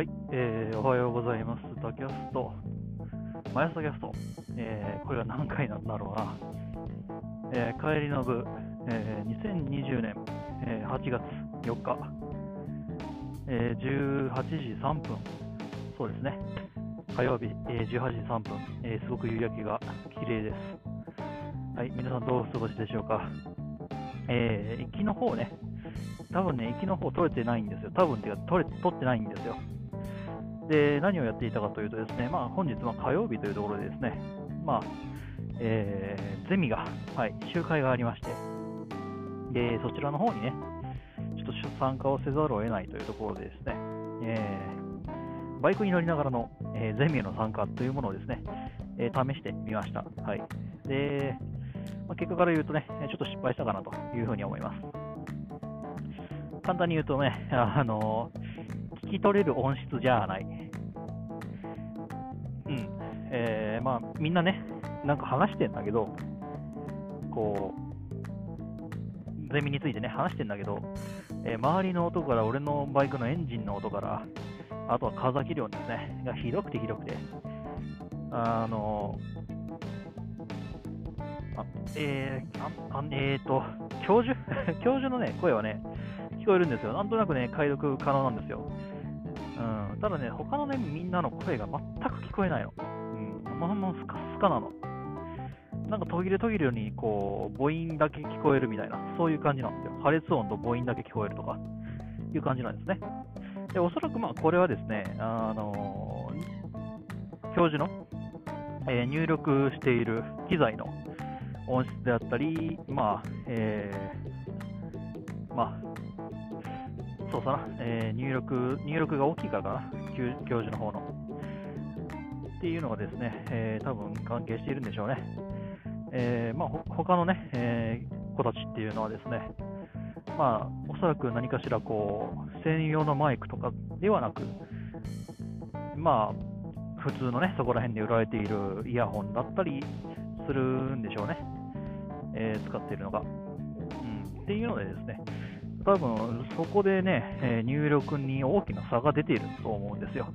はい、えー、おはようございます。ダキャスト、マヤスタキャスト、えー、これは何回なんだろうな。えー、帰りの部、えー、2020年、えー、8月4日、えー、18時3分、そうですね、火曜日、えー、18時3分、えー、すごく夕焼けが綺麗です。はい、皆さんどうお過ごしでしょうか。えー、行きの方ね、多分ね、行きの方取れてないんですよ。多分っていうか、取れ取ってないんですよ。で、何をやっていたかというとですね、まあ、本日は火曜日というところでですね、まあ、えー、ゼミが、はい、集会がありまして、で、そちらの方にね、ちょっと参加をせざるを得ないというところでですね、えー、バイクに乗りながらの、えー、ゼミへの参加というものをですね、えー、試してみました。はい。で、まあ、結果から言うとね、ちょっと失敗したかなというふうに思います。簡単に言うとね、あの、聞き取れる音質じゃない。うん。えー、まあ、みんなね、なんか話してんだけど、こう、ゼミについてね、話してんだけど、えー、周りの音から、俺のバイクのエンジンの音から、あとは風切り音ですね、がひどくてひどくて、あの、あえー、ああえーと、教授？教授のね、声はね、聞こえるんですよ。なんとなくね、解読可能なんですよ。うん、ただね、他のね、みんなの声が全く聞こえないの。うん、まあ、もうスカスカなの。なんか途切れ途切れに、こう、母音だけ聞こえるみたいな、そういう感じなんですよ。破裂音と母音だけ聞こえるとか、いう感じなんですね。で、おそらくまあ、これはですね、あのー、教授の、えー、入力している機材の音質であったり、まあ、えー、まあ、そうさな、えー、入力、入力が大きいからかな、教授の方の。っていうのがですね、えー、多分関係しているんでしょうね。えー、まあ、他のね、えー、子たちっていうのはですね、まあ、おそらく何かしらこう、専用のマイクとかではなく、まあ、普通のね、そこら辺で売られているイヤホンだったりするんでしょうね。えー、使っているのが。うん、っていうのでですね、多分そこでね、え入力に大きな差が出ていると思うんですよ。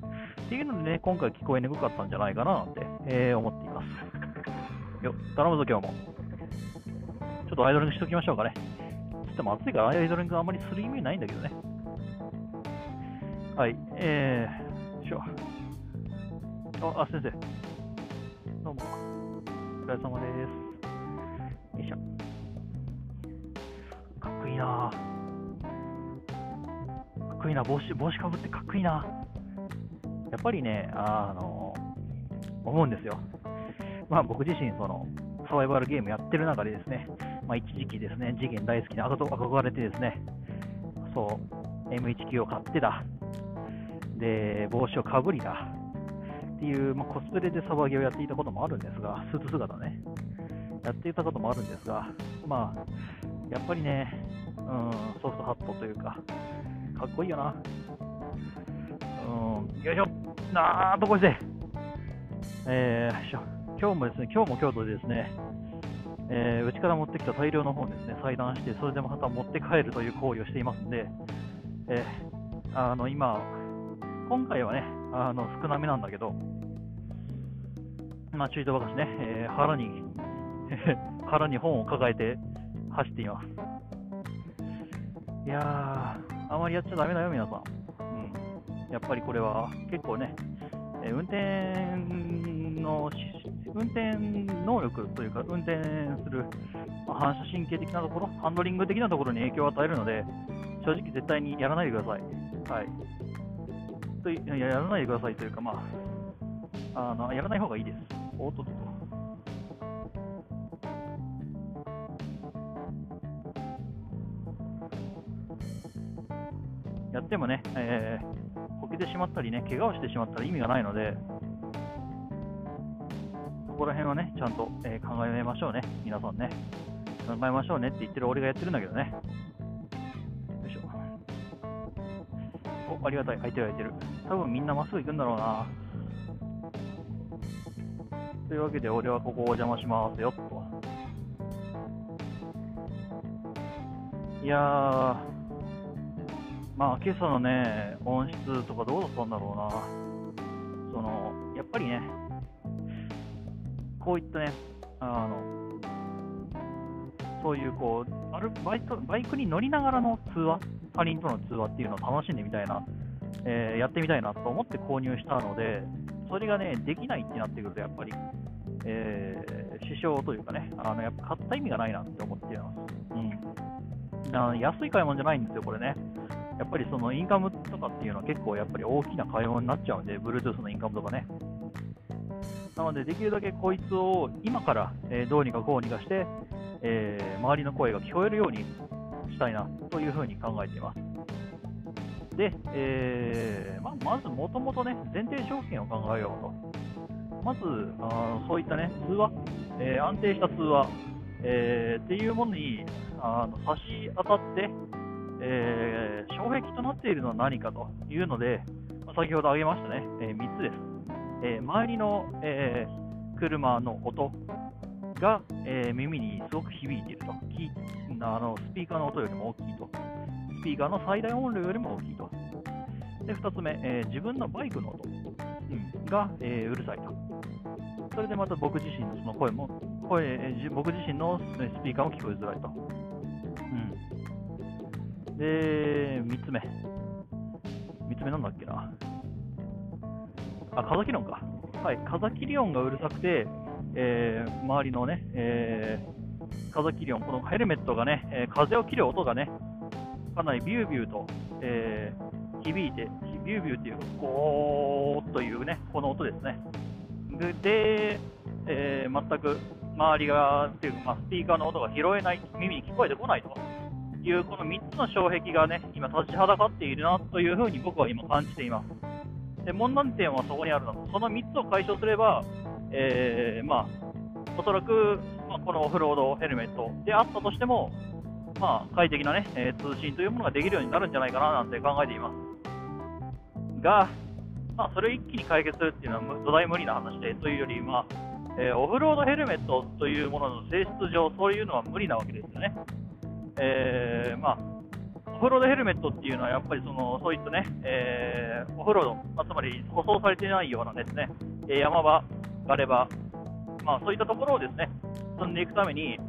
っていうのでね、今回聞こえにくかったんじゃないかなって、えー、思っています。よ、頼むぞ今日も。ちょっとアイドリングしときましょうかね。つっても暑いからアイドリングあんまりする意味ないんだけどね。はい、えー、しょ。あ、あ、先生。どうも。お疲れ様です。よいしょ。かっこいいなぁ。こいいな、帽子、帽子かぶってかっこいいな。やっぱりね、あの、思うんですよ。まあ僕自身、その、サバイバルゲームやってる中でですね、まあ一時期ですね、次元大好きで憧れてですね、そう、M19 を買ってだ。で、帽子をかぶりだ。っていう、まあ、コスプレでサバゲーをやっていたこともあるんですが、スーツ姿ね、やっていたこともあるんですが、まあ、やっぱりね、うん、ソフトハットというか、かっこいいよな。うん、よいしょ。なー、どこして。えー、今日もですね、今日も京都でですね、えー、うちから持ってきた大量の本ですね、裁断して、それでまた持って帰るという行為をしていますんで、えー、あの、今、今回はね、あの、少なめなんだけど、まあ、中途ばかしね、えー、腹に、腹に本を抱えて走っています。いやー、あまりやっちゃだめだよ、皆さん。うん、やっぱりこれは結構ね、え運転の運転能力というか、運転する、ま反射神経的なところ、ハンドリング的なところに影響を与えるので、正直絶対にやらないでください。はい。といややらないでくださいというか、まあ、あのやらない方がいいです。おっとっと。やってもね、えー、こけてしまったりね、怪我をしてしまったら意味がないので、そこら辺はね、ちゃんと、えー、考えましょうね、皆さんね。考えましょうねって言ってる俺がやってるんだけどね。よいしょ。お、ありがたい、空いてる空いてる。多分みんなまっすぐ行くんだろうな。というわけで、俺はここをお邪魔しますよ、と。いやー、まあ、今朝のね、音質とかどうだったんだろうな。その、やっぱりね、こういったね、あの、そういうこう、あるバイトバイクに乗りながらの通話、他人との通話っていうのを楽しんでみたいな、えーやってみたいなと思って購入したので、それがね、できないってなってくると、やっぱり、えー支障というかね、あのやっぱ買った意味がないなって思っています。うん。あ安い買い物じゃないんですよ、これね。やっぱりそのインカムとかっていうのは結構やっぱり大きな買い物になっちゃうんで、Bluetooth のインカムとかね。なので、できるだけこいつを今から、えどうにかこうにかして、えー周りの声が聞こえるようにしたいなというふうに考えています。で、えーまあ、まずもともとね、前提条件を考えようと。まず、あそういったね、通話、えー安定した通話、えーっていうものにあの差し当たって、えー障壁となっているのは何かというので、ま先ほど挙げましたね、え3つです。えー周りの、え車の音が、え耳にすごく響いているとあの、スピーカーの音よりも大きいと、スピーカーの最大音量よりも大きいと。で2つ目、え自分のバイクの音、うんが、えうるさいと。それでまた僕自身のその声も、声え僕自身のスピーカーも聞こえづらいと。で、3つ目。3つ目なんだっけな。あ、風切り音か。はい、風切り音がうるさくて、えー周りのね、えー風切り音、このヘルメットがね、えー風を切る音がね、かなりビュービューと、えー響いて、ビュービューっていう、ゴーというね、この音ですね。で、えー全く周りが、っていうか、スピーカーの音が拾えない、耳に聞こえてこないという、この3つの障壁がね、今立ちはだかっているなというふうに僕は今感じています。で、問題点はそこにあるの。その3つを解消すれば、えーまあ、おそらく、まあ、このオフロードヘルメットであったとしても、まあ、快適なね、えー通信というものができるようになるんじゃないかななんて考えています。が、まあ、それを一気に解決するっていうのは土台無理な話で、というより、まあえーオフロードヘルメットというものの性質上、そういうのは無理なわけですよね。えーまあ、オフロードヘルメットっていうのは、やっぱりそのそういったね、えーオフロード、まあ、つまり舗装されてないようなですね、山場、ガレ場、まあ、そういったところをですね進んでいくために、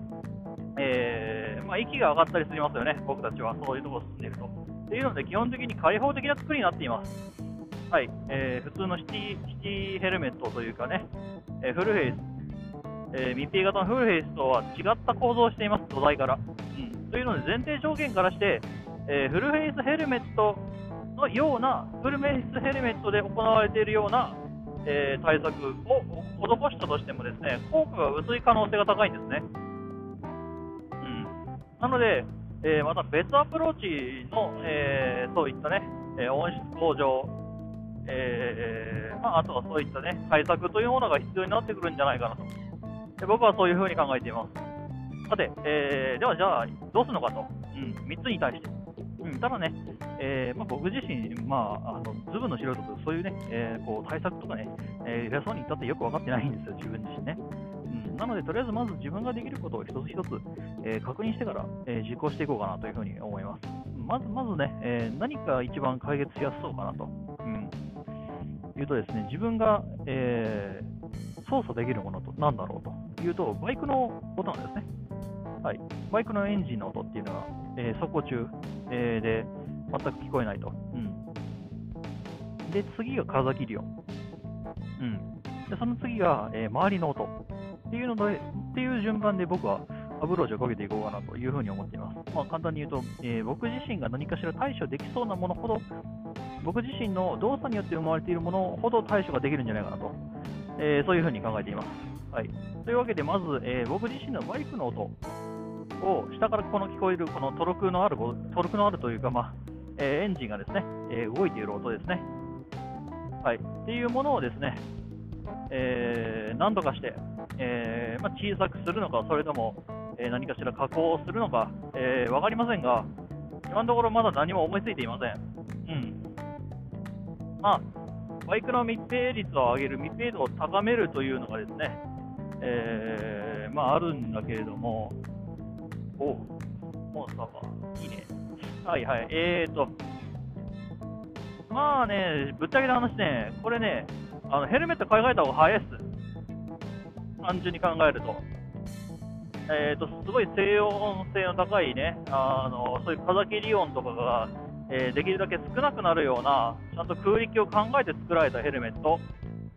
えまあ、息が上がったりしますよね、僕たちはそういうところを進んでいると。っていうので、基本的に開放的な作りになっています。はい、えー普通のシティシティヘルメットというかね、えフルフェイス、えー密閉型のフルフェイスとは違った構造をしています、土台から。うん、というので、前提条件からして、えーフルフェイスヘルメットのような、フルフェイスヘルメットで行われているような、えー対策を施したとしてもですね、効果が薄い可能性が高いんですね。うん、なので、えーまた別アプローチの、えそういったね、え音質向上、えまあ、あとはそういったね、対策というものが必要になってくるんじゃないかなと。僕はそういうふうに考えています。さて、えーではじゃあ、どうするのかと。うん、3つに対して。うん、ただね、えーまあ、僕自身、まあ、あのズブの素人とそういうね、えーこう対策とかね、えー偉そうに言ったってよく分かってないんですよ、自分自身ね。うん、なので、とりあえずまず自分ができることを一つ一つ、えー確認してから、えー実行していこうかなというふうに思います。まずまずね、えー何か一番解決しやすそうかなと。うんいうとですね、自分が、えー操作できるものと何だろうというと、バイクの音なんですね。はい、バイクのエンジンの音っていうのは、えー走行中、えーで全く聞こえないと。うん、で、次が風切り音。うん、でその次が、えー周りの音っていうのでっていう順番で僕はアプローチをかけていこうかなというふうに思っています。まあ、簡単に言うと、えー僕自身が何かしら対処できそうなものほど、僕自身の動作によって生まれているものほど対処ができるんじゃないかなと、えーそういうふうに考えています。はい、というわけで、まず、えー僕自身のバイクの音を下からこの聞こえるこのトルクのある、トルクのあるというか、まあえエンジンがですね、え動いている音ですね。はい、っていうものをですね、えー何とかして、えまあ、小さくするのか、それとも、え何かしら加工をするのか、えー、分かりませんが、今のところまだ何も思いついていません。うん。まあ、バイクの密閉率を上げる、密閉度を高めるというのがですね、えまあ、あるんだけれども、おう、モンスターか、いいね。はいはい、えーと、まあね、ぶっちゃけた話ね、これね、あのヘルメット買い替えた方が早いっす。単純に考えると。えーと、すごい静音性の高いね、あのそういう風切り音とかが、えー、できるだけ少なくなるような、ちゃんと空力を考えて作られたヘルメット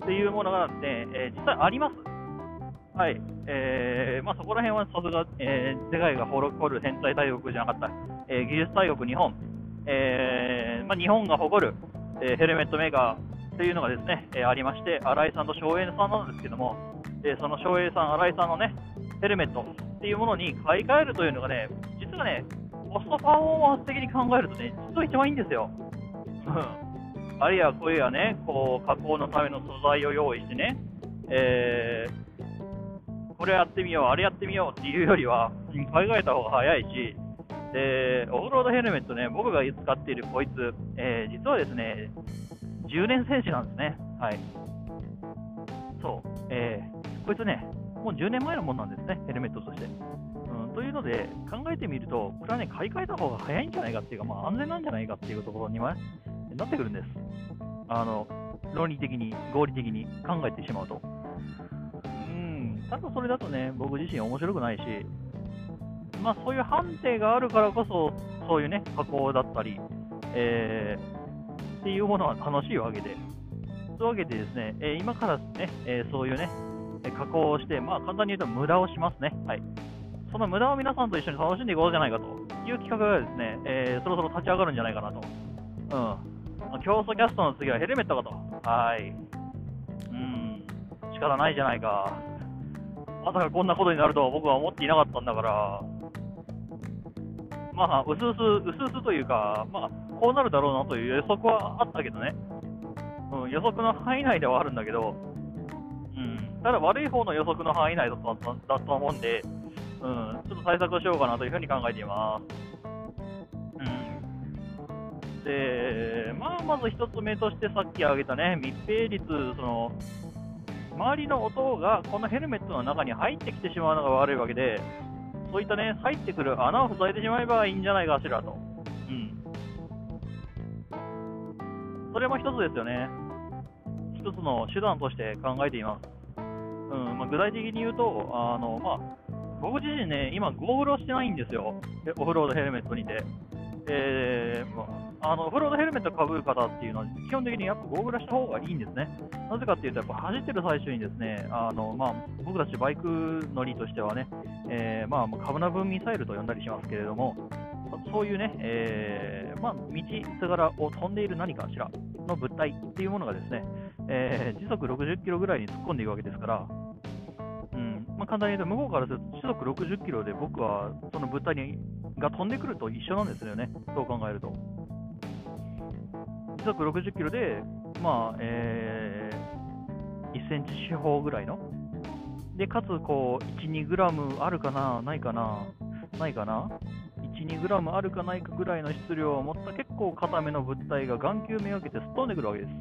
っていうものがね、えー、実際あります。はい。えー、まあ、そこら辺はさすが、えー、世界が誇る天才大国じゃなかった、えー、技術大国日本、えー、まあ、日本が誇る、えヘルメットメーカーというのがですね、えありまして、新井さんと松栄さんなんですけども、えその松栄さん、新井さんのね、ヘルメットっていうものに買い替えるというのがね、実はね、コストパフォーマンス的に考えるとね、実は一番いいんですよ。あるいはこういうね、こう加工のための素材を用意してね、えー、これやってみよう、あれやってみようっていうよりは、買い替えた方が早いし、でオフロードヘルメットね、僕が使っているこいつ、えー、実はですね、10年選手なんですね。はい。そう、えー、こいつね、もう10年前のものなんですね、ヘルメットとして。うん、というので、考えてみると、これはね、買い替えた方が早いんじゃないかっていうか、まあ、安全なんじゃないかっていうところにはなってくるんです。あの論理的に、合理的に考えてしまうと。ただそれだとね、僕自身面白くないし、まあ、そういう判定があるからこそ、そういうね、加工だったり、えー、っていうものは楽しいわけで、そういうわけでですね、え、今からね、え、そういうね、加工をして、まあ、簡単に言うと無駄をしますね。はい。その無駄を皆さんと一緒に楽しんでいこうじゃないかという企画がですね、えー、そろそろ立ち上がるんじゃないかなと。うん。競争キャストの次はヘルメットかと。はい。うん。仕方ないじゃないか。まさかこんなことになるとは僕は思っていなかったんだから。まあ、うすうす、うすうすというか、まあ、こうなるだろうなという予測はあったけどね。うん、予測の範囲内ではあるんだけど、うん、ただ悪い方の予測の範囲内だとだと思うんで、うん、ちょっと対策をしようかなというふうに考えています。で、まあ、まず1つ目としてさっき挙げたね、密閉率、その周りの音がこのヘルメットの中に入ってきてしまうのが悪いわけで、そういったね、入ってくる穴を塞いでしまえばいいんじゃないかしらと。うん。それも一つですよね。一つの手段として考えています。うんまあ、具体的に言うと、あのまあ、僕自身ね、今、ゴーグルをしてないんですよ、オフロードヘルメットにて。えーまあ、のフロードヘルメットかぶる方っていうのは、基本的にやっぱゴーグルした方がいいんですね。なぜかっていうと、やっぱ走ってる最中にですね、あのまあ、僕たちバイク乗りとしてはね、えー、まあ、カブナ分ミサイルと呼んだりしますけれども、そういうね、えーまあ、道すがらを飛んでいる何かしらの物体っていうものがですね、え、時速60キロぐらいに突っ込んでいくわけですから、うんま、簡単に言うと、向こうからすると時速60キロで僕はその物体にが飛んでくると一緒なんですよね、そう考えると。時速60キロで、まあえー、1センチ四方ぐらいの、でかつこう1、2グラムあるかな、ないかな、ないかな、1、2グラムあるかないかぐらいの質量を持った結構固めの物体が眼球めがけてすっ飛んでくるわけです。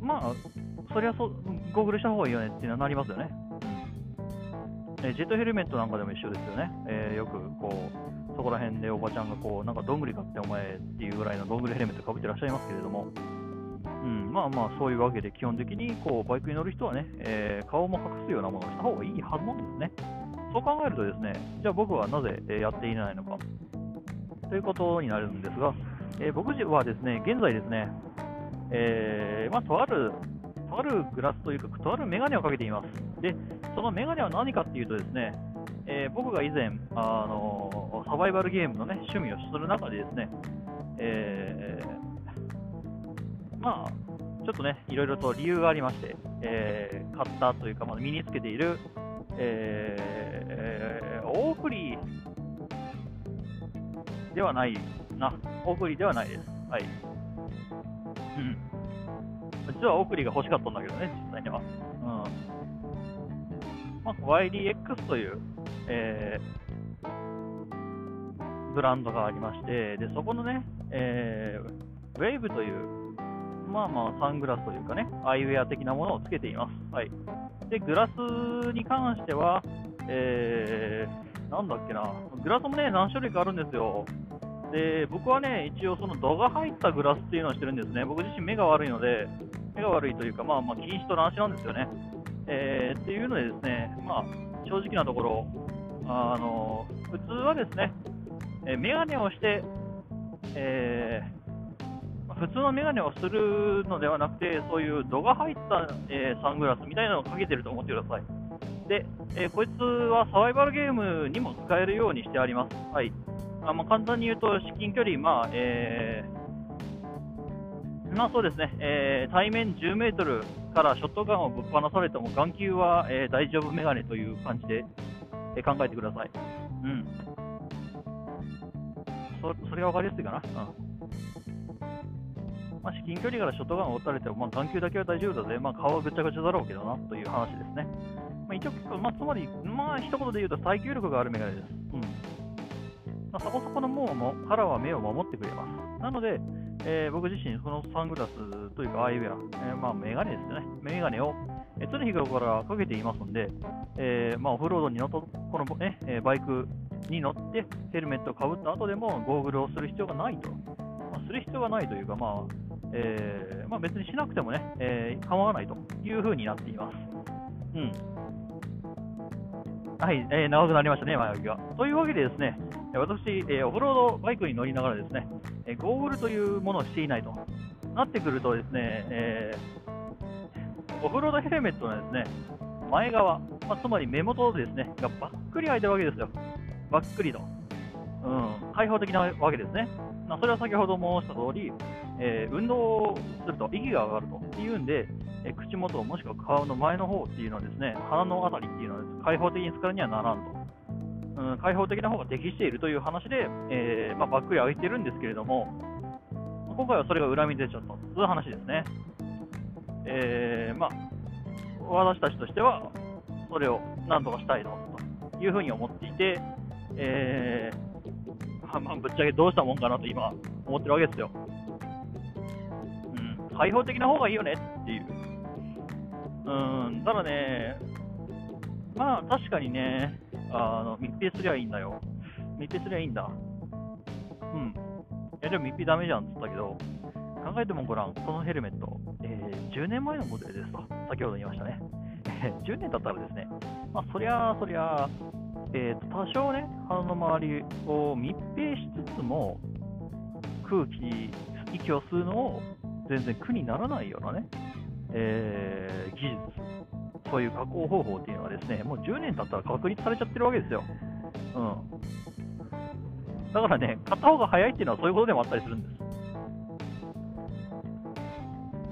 まあ、そりゃそゴーグルした方がいいよねっていうのはなりますよね。えジェットヘルメットなんかでも一緒ですよね。えー、よくこう、そこら辺でおばちゃんがこう、なんかどんぐり買ってお前っていうぐらいのどんぐりヘルメットかぶってらっしゃいますけれども、うん、まあまあそういうわけで基本的にこうバイクに乗る人はね、えー、顔も隠すようなものをした方がいいはずなんですね。そう考えるとですね、じゃあ僕はなぜやっていないのかということになるんですが、えー、僕はですね、現在ですね、え、まあ、とある、とあるグラスというか、とあるメガネをかけています。で、そのメガネは何かっていうとですね、えー、僕が以前、あのサバイバルゲームの、ね、趣味をする中でですね、えー、まあ、ちょっとね、いろいろと理由がありまして、えー、買ったというか、まあ、身につけている、えー、大振りではないな、大振りではないです。はい。うん。実はオークリーが欲しかったんだけどね、実際には。うん。まあ、YDX という、えー、ブランドがありまして、で、そこのね、えー、ウェーブという、まあまあ、サングラスというかね、アイウェア的なものをつけています。はい。で、グラスに関しては、えー、なんだっけな、グラスもね、何種類かあるんですよ。で、僕はね、一応その度が入ったグラスっていうのをしてるんですね。僕自身目が悪いので、目が悪いというか、まあまあ、禁止と乱視なんですよね。えー、っていうのでですね、まあ、正直なところ、あの、普通はですね、えー、メガネをして、えー、普通のメガネをするのではなくて、そういう度が入った、えー、サングラスみたいなのをかけてると思ってください。で、えー、こいつはサバイバルゲームにも使えるようにしてあります。はい。あまあ、簡単に言うと、至近距離、まあ、えー、まあそうですね、えー、対面10メートルからショットガンをぶっ放されても、眼球は、えー、大丈夫メガネという感じで、え考えてください。うん。そそれが分かりやすいかな。うんまあ、至近距離からショットガンを撃たれても、まあ、眼球だけは大丈夫だぜ、まあ、顔はぐちゃぐちゃだろうけどなという話ですね。まあ、一応、まあ、つまり、まあ、一言で言うと耐久力があるメガネです。うんまあ、そこそこのももカラーは目を守ってくれます。なので、えー、僕自身、このサングラスというか、アイウェア、えー、まあ、メガネですね。メガネを、えー、常日頃からかけていますので、えーまあ、オフロードに乗った、この、ね、えバイクに乗ってヘルメットをかぶった後でもゴーグルをする必要がないと。まあ、する必要がないというか、まあえーまあ、別にしなくてもね、えー、構わないというふうになっています。うん。はい、えー、長くなりましたね、前置きが。というわけでですね、私、えー、オフロードバイクに乗りながらですね、ゴーグルというものをしていないとなってくるとですね、えー、オフロードヘルメットのですね、前側、まあ、つまり目元ですね、がばっくり開いてるわけですよ。ばっくりと。うん、開放的なわけですね。まあ、それは先ほど申した通り、えー、運動すると息が上がるというんで、えー、口元もしくは顔の前の方っていうのはですね、鼻のあたりっていうのは開放的に使うにはならんと。ん、開放的な方が適しているという話で、えー、まあ、ばっくり開いてるんですけれども、今回はそれが裏目に出ちゃったという話ですね。えー、まあ、私たちとしては、それをなんとかしたいのというふうに思っていて、えー、まあ、ぶっちゃけどうしたもんかなと今思ってるわけですよ。うん、開放的な方がいいよねっていう。うん、ただね、まあ確かにね、あの密閉すりゃいいんだよ。密閉すりゃいいんだ。うん。いや、でも密閉ダメじゃんって言ったけど、考えてもごらん、このヘルメット、えー、10年前のモデルですと、先ほど言いましたね。10年経ったらですね、まあ、そりゃそりゃ、えー、多少ね、鼻の周りを密閉しつつも、空気、息を吸うのを全然苦にならないようなね、えー、技術、そういう加工方法っていうのはですね、もう10年経ったら確立されちゃってるわけですよ。うん。だからね、買った方が早いっていうのはそういうことでもあったりするんです。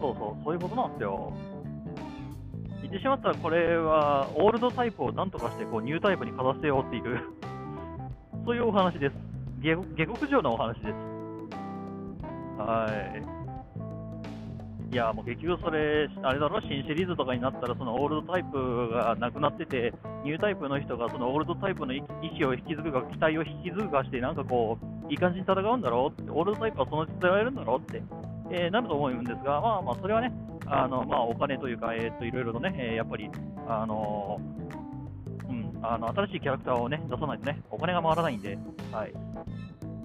そうそう、そういうことなんですよ。言ってしまったら、これはオールドタイプをなんとかしてこうニュータイプにかざせようっていうそういうお話です。下下克上なお話です。はい。いや、もう結局それ、あれだろ、新シリーズとかになったら、そのオールドタイプがなくなってて、ニュータイプの人がそのオールドタイプの意思を引き継ぐか、期待を引き継ぐかして、なんかこう、いい感じに戦うんだろうって、オールドタイプはそのうち伝えられるんだろうって、えー、なると思うんですが、まあまあ、それはね、あのまあ、お金というか、えー、といろいろとね、えー、やっぱり、あのうん、あの新しいキャラクターをね出さないとね、お金が回らないんで、はい、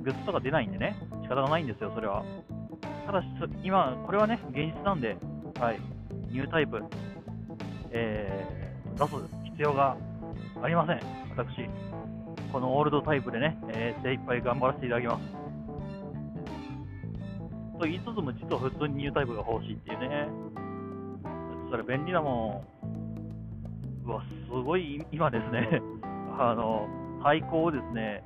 グッズとか出ないんでね、仕方がないんですよ、それは。ただし、今、これはね、現実なんで、はい、ニュータイプ、えー、出す必要がありません、私。このオールドタイプでね、えー、精一杯頑張らせていただきます。と言いつつも、実は普通にニュータイプが欲しいっていうね。それ便利だもん。うわ、すごい今ですね、あの、最高ですね、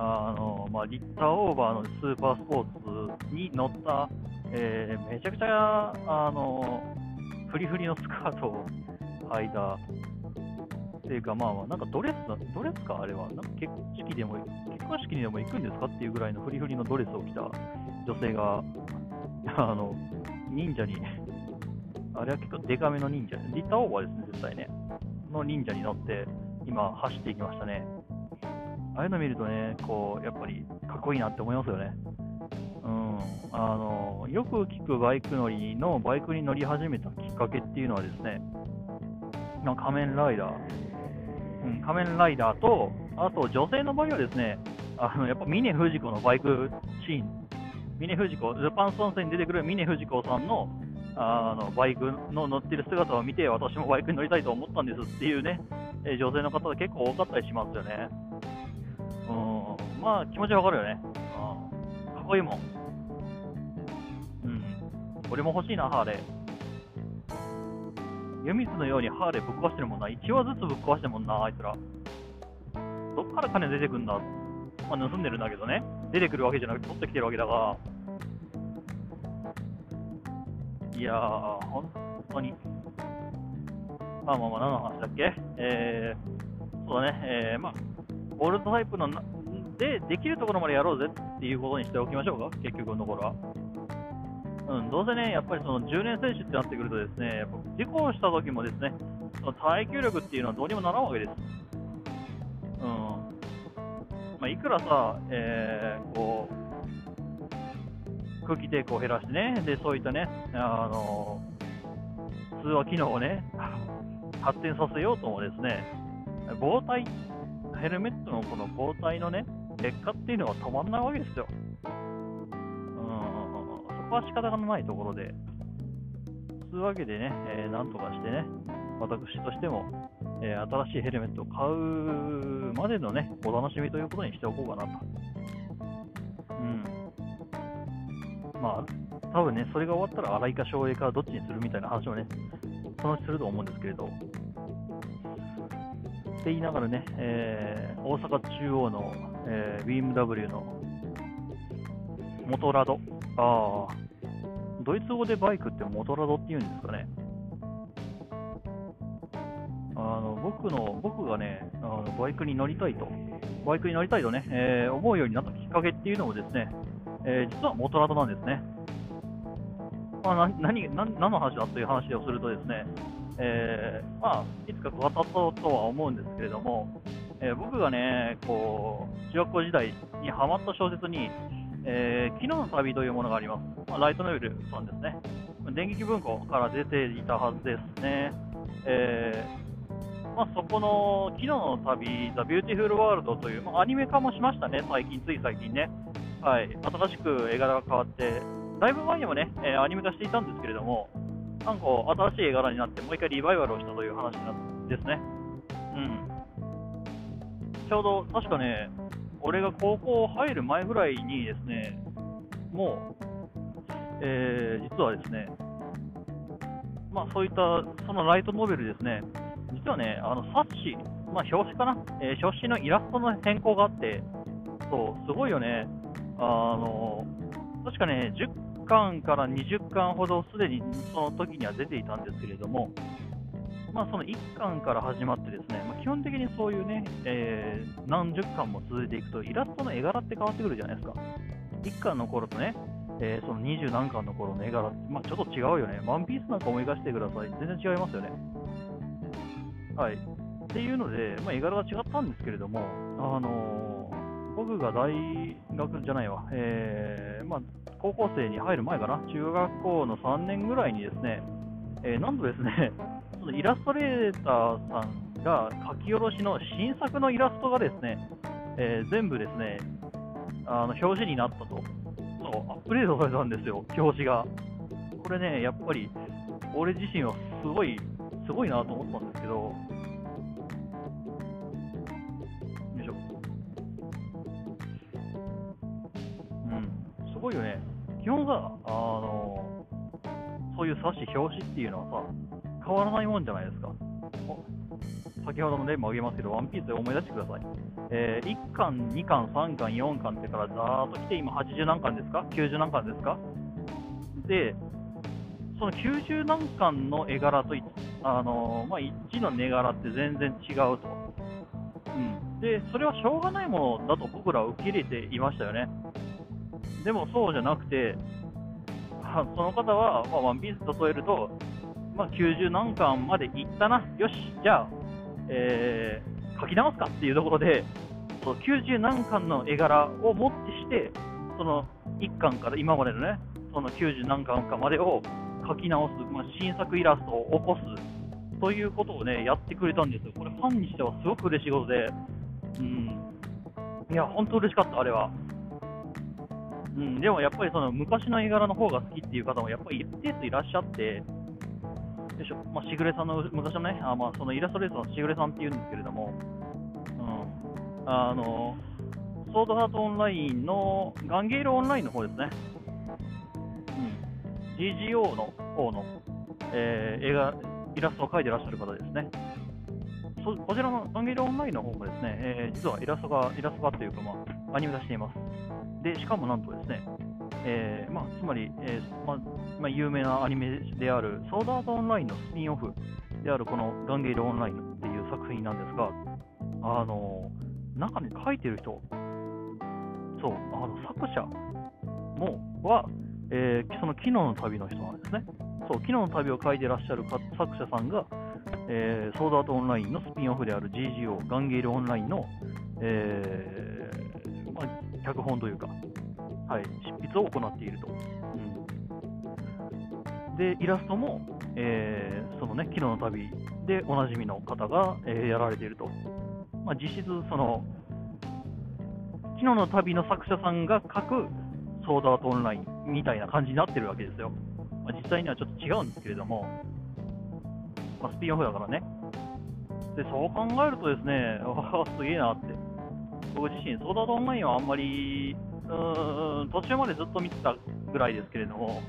あの、まあ、リッターオーバーのスーパースポーツに乗った、えー、めちゃくちゃ、あの、フリフリのスカートを履いた、っていうか、まあまあ、なんかドレスドレスか、あれは。なんか結婚式でも、結婚式にでも行くんですかっていうぐらいのフリフリのドレスを着た女性が、あの、忍者に、あれは結構デカめの忍者、リッターオーバーですね、絶対ね。の忍者に乗って、今、走っていきましたね。ああいうの見るとね、こう、やっぱりかっこいいなって思いますよね。うん、あのよく聞くバイク乗りのバイクに乗り始めたきっかけっていうのはですね、ま、仮面ライダー、うん、仮面ライダーと、あと女性の場合はですね、あのやっぱ峰不二子のバイクシーン、峰不二子、ルパン三世に出てくる峰不二子さんのあのバイクの乗ってる姿を見て、私もバイクに乗りたいと思ったんですっていうね、え女性の方が結構多かったりしますよね。まあ気持ちわかるよね。うん、かっこいいもん。うん、俺も欲しいな、ハーレー。湯水のようにハーレーぶっ壊してるもんな。1話ずつぶっ壊してるもんな、あいつら。どっから金出てくんだまあ、盗んでるんだけどね。出てくるわけじゃなくて取ってきてるわけだが。いやー、本当に。まあまあまあ、何の話だっけ？えー、そうだね、えー、まあ、オールドタイプのなで、できるところまでやろうぜっていうことにしておきましょうか、結局のところは。うん、どうせね、やっぱりその10年選手ってなってくるとですね、やっぱ事故をした時もですね、その耐久力っていうのはどうにもならんわけです。うん。まあ、いくらさ、えー、こう、空気抵抗を減らしてね、で、そういったね、あの、通話機能をね、発展させようともですね、防体、ヘルメットのこの防体のね、劣化っていうのは止まんないわけですよ。うん、そこは仕方がないところで、そういうわけでね、えーなんとかしてね、私としても、えー新しいヘルメットを買うまでのね、お楽しみということにしておこうかなと。うん。まあ、多分ね、それが終わったら荒井か省エかどっちにするみたいな話をね、そのうちすると思うんですけれど。って言いながらね、えー大阪中央の、えー BMW のモトラド。ああ、ドイツ語でバイクってモトラドって言うんですかね。あの僕の僕がねあの、バイクに乗りたいと、バイクに乗りたいとね、えー思うようになったきっかけっていうのもですね、えー実はモトラドなんですね。まあ、な何何の話だという話をするとですね、えーまあ、いつか語ったとは思うんですけれども、えー僕がね、こう、中学校時代にハマった小説に、えーキノの旅というものがあります。まあ、ライトノベルさんですね。電撃文庫から出ていたはずですね。えーまあ、そこの昨日の旅、ザ・ビューティフル・ワールドという、まあ、アニメ化もしましたね、最近、つい最近ね。はい、新しく絵柄が変わって、だいぶ前にもね、えアニメ化していたんですけれども、なんか新しい絵柄になって、もう一回リバイバルをしたという話なんですね。うん。ちょうど、確かね、俺が高校入る前ぐらいにですね、もう、えー実はですね、まあそういった、そのライトノベルですね、実はね、あの冊子、まあ表紙かな、えー表紙のイラストの変更があって、そう、すごいよね。あの、確かね、10巻から20巻ほどすでにその時には出ていたんですけれども、まあその1巻から始まってですね、まあ、基本的にそういうね、えー何十巻も続いていくと、イラストの絵柄って変わってくるじゃないですか。1巻の頃とね、えーその20何巻の頃の絵柄って、まあ、ちょっと違うよね。ワンピースなんか思い出してください。全然違いますよね。はい。っていうので、まあ、絵柄が違ったんですけれども、あのー僕が大学じゃないわ、えーまあ、高校生に入る前かな、中学校の3年ぐらいにですね、えーなんとですね、イラストレーターさんが書き下ろしの新作のイラストがですね、えー全部ですね、あの表示になったと。そう、アップデートされたんですよ、表紙が。これね、やっぱり、俺自身はすごい、すごいなと思ったんですけど、よいしょ。うん、すごいよね。基本さ、あの、そういう冊子、表紙っていうのはさ、変わらないもんじゃないですか。先ほどの例も挙げますけど、ワンピースで思い出してください。えー1巻、2巻、3巻、4巻ってからざーっと来て、今80何巻ですか ?90 何巻ですか？で、その90何巻の絵柄と、あのーまあ、1の絵柄って全然違うと。うん。で、それはしょうがないものだと僕らは受け入れていましたよね。でもそうじゃなくて、その方は、まあ、ワンピース例えると、まあ、90何巻までいったな、よし、じゃあ、えー書き直すかっていうところで、そう90何巻の絵柄をもってして、その1巻から今までのね、その90何巻かまでを書き直す、まあ、新作イラストを起こすということをね、やってくれたんですよ。これファンにしてはすごく嬉しいことで、うん、いや、本当嬉しかった、あれは。うん、でもやっぱりその昔の絵柄の方が好きっていう方もやっぱり一定数いらっしゃって、よいしょ、まあ、しぐれさんの昔のね、あまあ、そのイラストレーターのしぐれさんっていうんですけれども、うん、あの、ソードハートオンラインのガンゲールオンラインの方ですね。うん、GGO の方の、えー絵が、イラストを描いてらっしゃる方ですね。そこちらのガンゲールオンラインの方もですね、えー実はイラストが、イラストがというか、まあ、アニメ化しています。で、しかもなんとですね、えーまあ、つまり、えーまあまあ、有名なアニメである、ソードアートオンラインのスピンオフであるこのガンゲールオンラインっていう作品なんですが、あの中に書いてる人、そう、あの作者もは、えーその昨日の旅の人なんですね。そう、昨日の旅を書いてらっしゃる作者さんが、えーソードアートオンラインのスピンオフである GGO、ガンゲールオンラインの、えーまあ、脚本というか、はい、執筆を行っていると。うん、で、イラストも、えーそのね、昨日の旅でおなじみの方が、えーやられていると。まあ、実質、その、昨日の旅の作者さんが書くソードアートオンラインみたいな感じになってるわけですよ。まあ、実際にはちょっと違うんですけれども、まあ、スピンオフだからね。で、そう考えるとですね、わ あ、すげえなって。僕自身、ソードアートオンラインはあんまり、うん、途中までずっと見てたぐらいですけれども、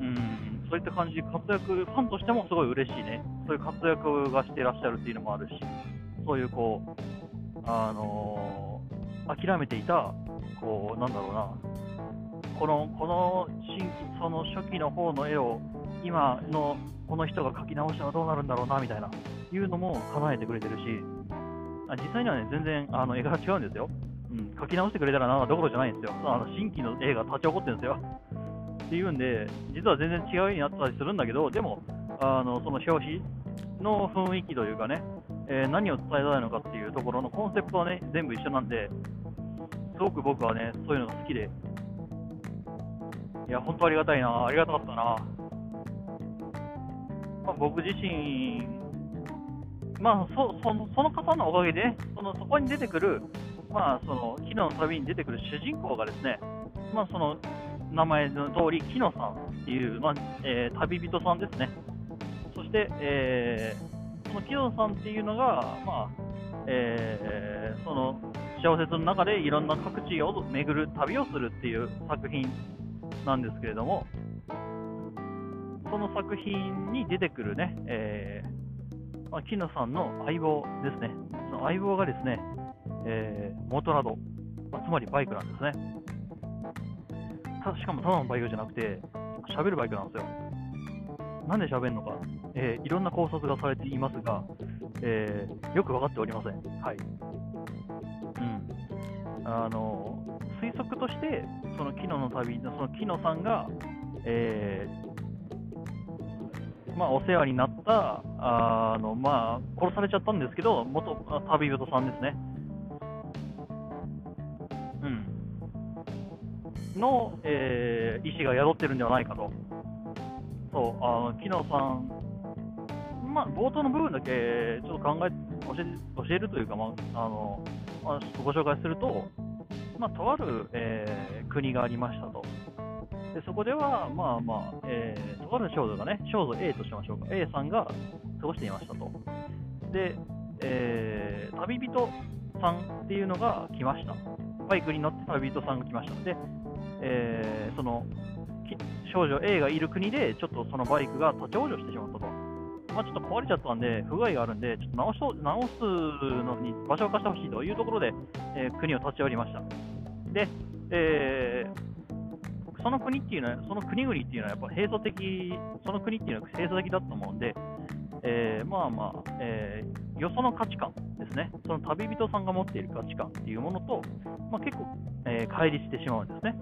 うん、そういった感じで活躍、ファンとしてもすごい嬉しいね。そういう活躍がしてらっしゃるっていうのもあるし、そういうこう、あのー諦めていた、こう、なんだろうな、この、この新その初期の方の絵を、今のこの人が描き直したらどうなるんだろうな、みたいな、いうのも叶えてくれてるし、あ実際にはね、全然あの絵柄違うんですよ。うん、書き直してくれたらなどころじゃないんですよ。あの新規の絵が立ち起こってるんですよ。っていうんで、実は全然違う絵になったりするんだけど、でも、あのその表紙の雰囲気というかね、えー何を伝えたいのかっていうところのコンセプトはね、全部一緒なんで、すごく僕はね、そういうのが好きで、いや、本当ありがたいな、ありがたかったな。まあ、僕自身、まあそその、その方のおかげで、そのそこに出てくる、まあ、その昨日の旅に出てくる主人公がですね、まあ、その名前の通り、木野さんっていう、まあえー旅人さんですね。そして、えーその木野さんっていうのが、まあえーその小説の中でいろんな各地を巡る旅をするっていう作品なんですけれども、その作品に出てくるね、えーまあ、木野さんの相棒ですね。その相棒がですね、えーモートラド、まあつまりバイクなんですね。たしかもただのバイクじゃなくて、喋るバイクなんですよ。なんで喋るのか、えーいろんな考察がされていますが、えーよく分かっておりません。はい。うん。あの、推測として、その木野の旅、その木野さんが、えーまあ、お世話になった、あの、まあ、殺されちゃったんですけど、元旅人さんですね。の、えー意思が宿ってるんではないかと。そう、あの、木野さん、まあ、冒頭の部分だけちょっと考え、教え教えるというか、まあ、あの、まあ、ちょっとご紹介すると、まあ、とある、えー国がありましたと。でそこでは、まあまあ、えーとある少女がね、少女 A としましょうか、A さんが過ごしていましたと。で、えー旅人さんっていうのが来ました。バイクに乗って旅人さんが来ました。で、えーその少女 A がいる国で、ちょっとそのバイクが立ち往生してしまったと。まあ、ちょっと壊れちゃったんで、不具合があるんで、ちょっと直し直すのに場所を貸してほしいというところで、えー国を立ち寄りました。で、えーその国っていうのは、その国々っていうのはやっぱ閉鎖的、その国っていうのは閉鎖的だと思うんで、えーまあまあ、えーよその価値観ですね、その旅人さんが持っている価値観っていうものと、まあ、結構、えー乖離してしまうんですね。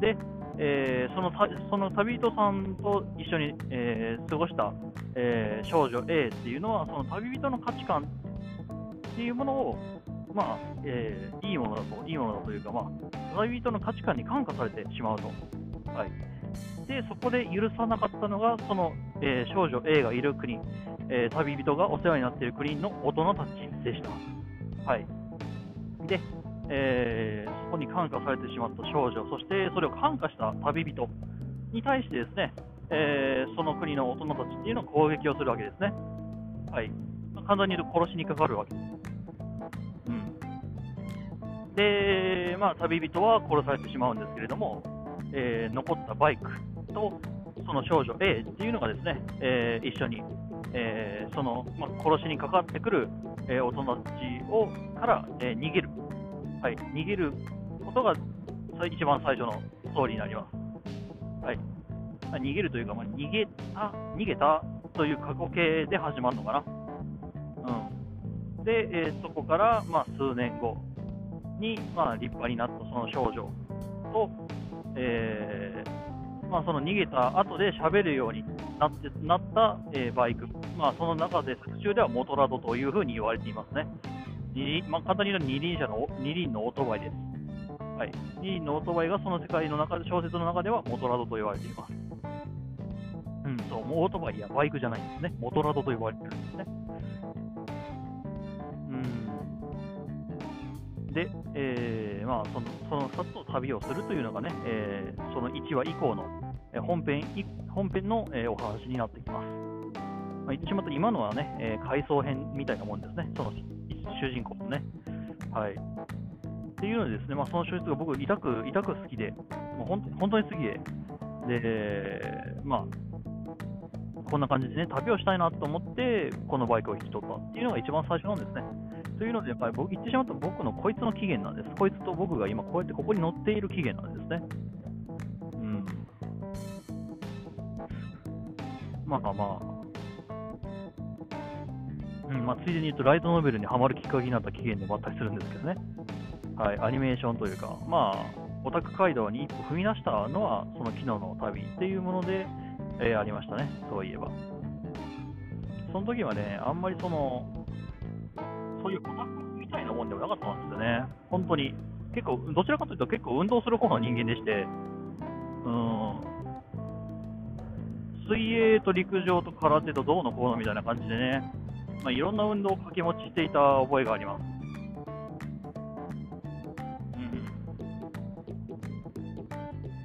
で、えーそのその旅人さんと一緒に、えー過ごした、えー少女 A っていうのは、その旅人の価値観っていうものを、まあえーいいものだと、いいものだというか、まあ、旅人の価値観に感化されてしまうと。はい、で、そこで許さなかったのが、その、えー少女 A がいる国、えー旅人がお世話になっている国の大人たちでした。はい。で、えーそこに感化されてしまった少女、そしてそれを感化した旅人に対してですね、えーその国の大人たちっていうのを攻撃をするわけですね。はい。まあ簡単に言うと殺しにかかるわけです。うん。で、まあ、旅人は殺されてしまうんですけれども、えー残ったバイクとその少女 A っていうのがですね、えー一緒に、えーその、まあ、殺しにかかってくる、え大人たちをから、え逃げる、はい、逃げることが一番最初のストーリーになります。はいあ逃げるというか、まあ、逃げた逃げたという過去形で始まるのかな。うん、で、えーそこから、まあ、数年後に、まあ、立派になったその少女と、えーまあ、その逃げた後で喋るようになってなった、えーバイク、まあ、その中で作中ではモトラドというふうに言われていますね。二輪まあ、簡単に言うと二輪車の二輪のオートバイです。はい、二輪のオートバイがその世界の中で小説の中ではモトラドと言われています。うん、そう、もうオートバイやバイクじゃないんですね。モトラドと呼ばれてるんですね。うん。で、えーまあ、その、そのさっと旅をするというのがね、えーその1話以降のえー本編い、本編の、えーお話になってきます。まあ、言ってしまった今のはね、えー回想編みたいなもんですね。その主人公のね。はい。っていうのですね、まあ、その小説が僕、痛く、痛く好きで、もう本当に好きで、で、まあ、こんな感じでね、旅をしたいなと思って、このバイクを引き取ったっていうのが一番最初なんですね。というので、やっぱり僕言ってしまった僕のこいつの起源なんです。こいつと僕が今こうやってここに乗っている起源なんですね。うん。まあまあ。うん、まあ、ついでに言うと、ライトノベルにハマるきっかけになった起源でもあったりするんですけどね。はい、アニメーションというか、まあ、オタク街道に一歩踏み出したのは、その昨日の旅っていうもので、えーありましたね、そういえば。その時はね、あんまりその、そういうオタクみたいなもんでもなかったんですよね。本当に。結構、どちらかというと結構運動する方の人間でして、うん。水泳と陸上と空手とどうのこうのみたいな感じでね、まあ、いろんな運動を掛け持ちしていた覚えがあります。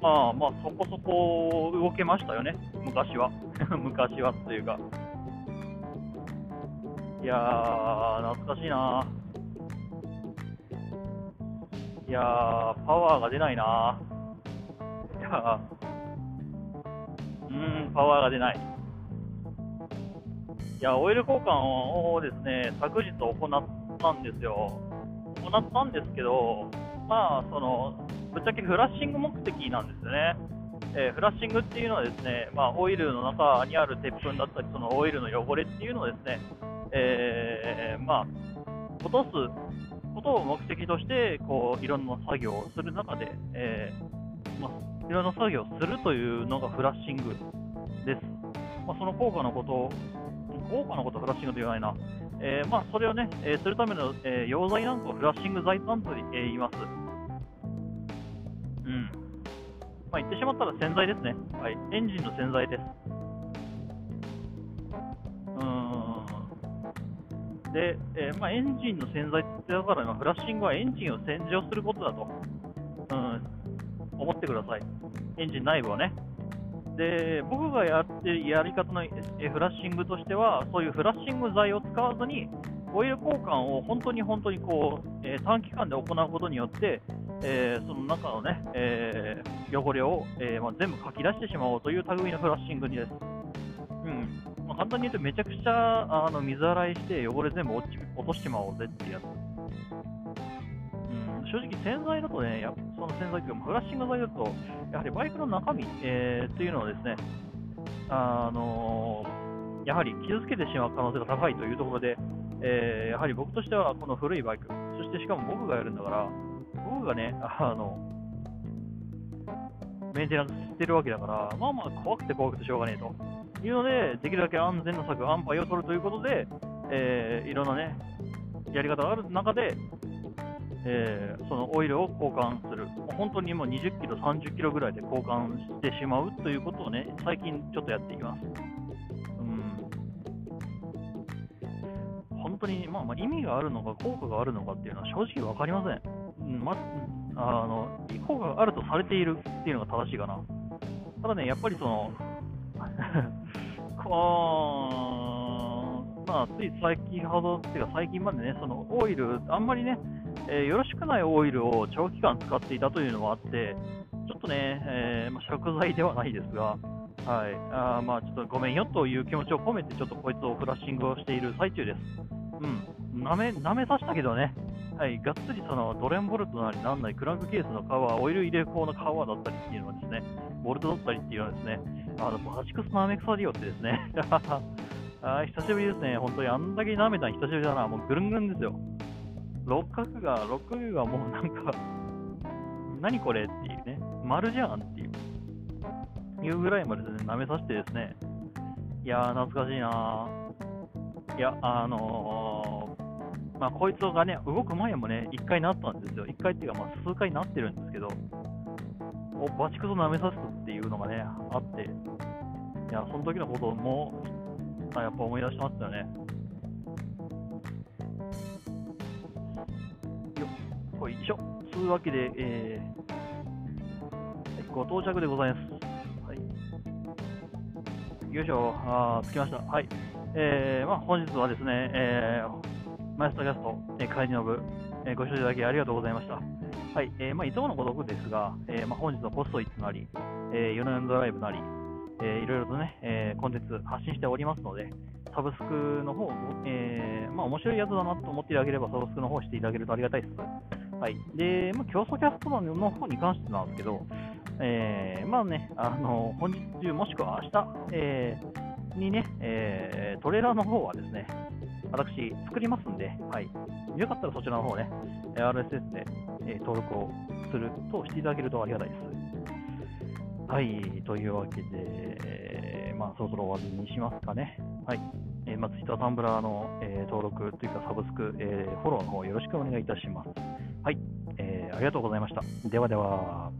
まあまあ、そこそこ動けましたよね、昔は。昔はというか。いやー、懐かしいな。いやー、パワーが出ないな。いやー、うーん、パワーが出ない。いや、オイル交換をですね、昨日行ったんですよ。行ったんですけど、まあ、その、ぶっちゃけフラッシング目的なんですよね。えーフラッシングっていうのはですね、まあ、オイルの中にある鉄粉だったり、そのオイルの汚れっていうのをですね、えーまあ、落とすことを目的として、こう、いろんな作業をする中で、えーまあ、いろんな作業をするというのがフラッシングです。まあ、その効果のことを、効果のことフラッシングと言わないな。えーまあ、それをね、えーするための、えー溶剤なんかをフラッシング剤なんと、言います。うん。まあ、言ってしまったら洗剤ですね。はい。エンジンの洗剤です。うん。で、えまあ、エンジンの洗剤ってだから、まあフラッシングはエンジンを洗浄することだと、うん、思ってください。エンジン内部をね。で、僕がやってやり方のフラッシングとしては、そういうフラッシング剤を使わずに、オイル交換を本当に本当にこう、えー短期間で行うことによって、えーその中のね、えー汚れを、えまあ、全部かき出してしまおうという類のフラッシングにです。うんまあ、簡単に言うと、めちゃくちゃあの水洗いして汚れ全部落ち落としてまおうぜっていうやつ。正直、洗剤だとね、やその洗剤というか、フラッシング剤だと、やはりバイクの中身、えーっていうのはですね、あのーやはり傷つけてしまう可能性が高いというところで、えーやはり僕としてはこの古いバイク、そしてしかも僕がやるんだから、僕がね、あの、メンテナンスしてるわけだから、まあまあ怖くて怖くてしょうがねえと。いうので、できるだけ安全な策、安牌を取るということで、えーいろんなね、やり方がある中で、えーそのオイルを交換する、本当にもう20キロ、30キロぐらいで交換してしまうということをね、最近ちょっとやっていきます。うん本当に、まあ、まあ意味があるのか、効果があるのかっていうのは正直分かりません。うんまあの効果があるとされているっていうのが正しいかな。ただね、やっぱりその、こうまあ、つい最近ほど、っていうか最近までね、そのオイル、あんまりね、えー、よろしくないオイルを長期間使っていたというのもあって、ちょっとね、えー、まあ、食材ではないですが、はい、あまあちょっとごめんよという気持ちを込めて、ちょっとこいつをフラッシングをしている最中です。うん、なめ、なめさせたけどね、はい、がっつりそのドレンボルトなりなんなり、クランクケースのカバー、オイル入れ口のカバーだったりっていうのはですね、ボルトだったりっていうのはですね、あのバチクスなめくさ利用ってですね、あ久しぶりですね、本当にあんだけ舐めたの久しぶりだな、もうぐるんぐるんですよ。六角が、六角がもうなんか何これっていうね、丸じゃんっていう、いうぐらいまで、ね、舐めさせてですね、いやー、懐かしいなー。いや、あのー、まあ、こいつがね、動く前もね、1回なったんですよ。1回っていうか、まあ、数回なってるんですけど、おバチクソ舐めさせたっていうのがね、あって、いや、その時のことも、あやっぱ思い出しましたよね。しょ。というわけで、えー、ご到着でございます。はい。よいしょ、あ着きました。はい。えー、まあ、本日はですね、えー、マイスターキャスト、えー、会議の部、えー、ご視聴いただきありがとうございました。はい。えー、まあ、いつものごとくですが、えー、まあ、本日のポストイッツなり、えー、4年ドライブなり、えー、いろいろとね、えー、コンテンツ発信しておりますので、サブスクの方、えー、まあ、面白いやつだなと思っていただければ、サブスクの方していただけるとありがたいです。はい。で、まあ、競争キャストの方に関してなんですけど、えー、まあね、あの、本日中もしくは明日、えー、にね、えー、トレーラーの方はですね、私、作りますんで、はい。よかったらそちらの方ね、RSS で、え、登録をするとしていただけるとありがたいです。はい、というわけで、まあ、そろそろ終わりにしますかね。はい。えー、まあ、Twitter、タンブラーの、え、登録というかサブスク、えー、フォローの方よろしくお願いいたします。はい、えー、ありがとうございました。ではでは。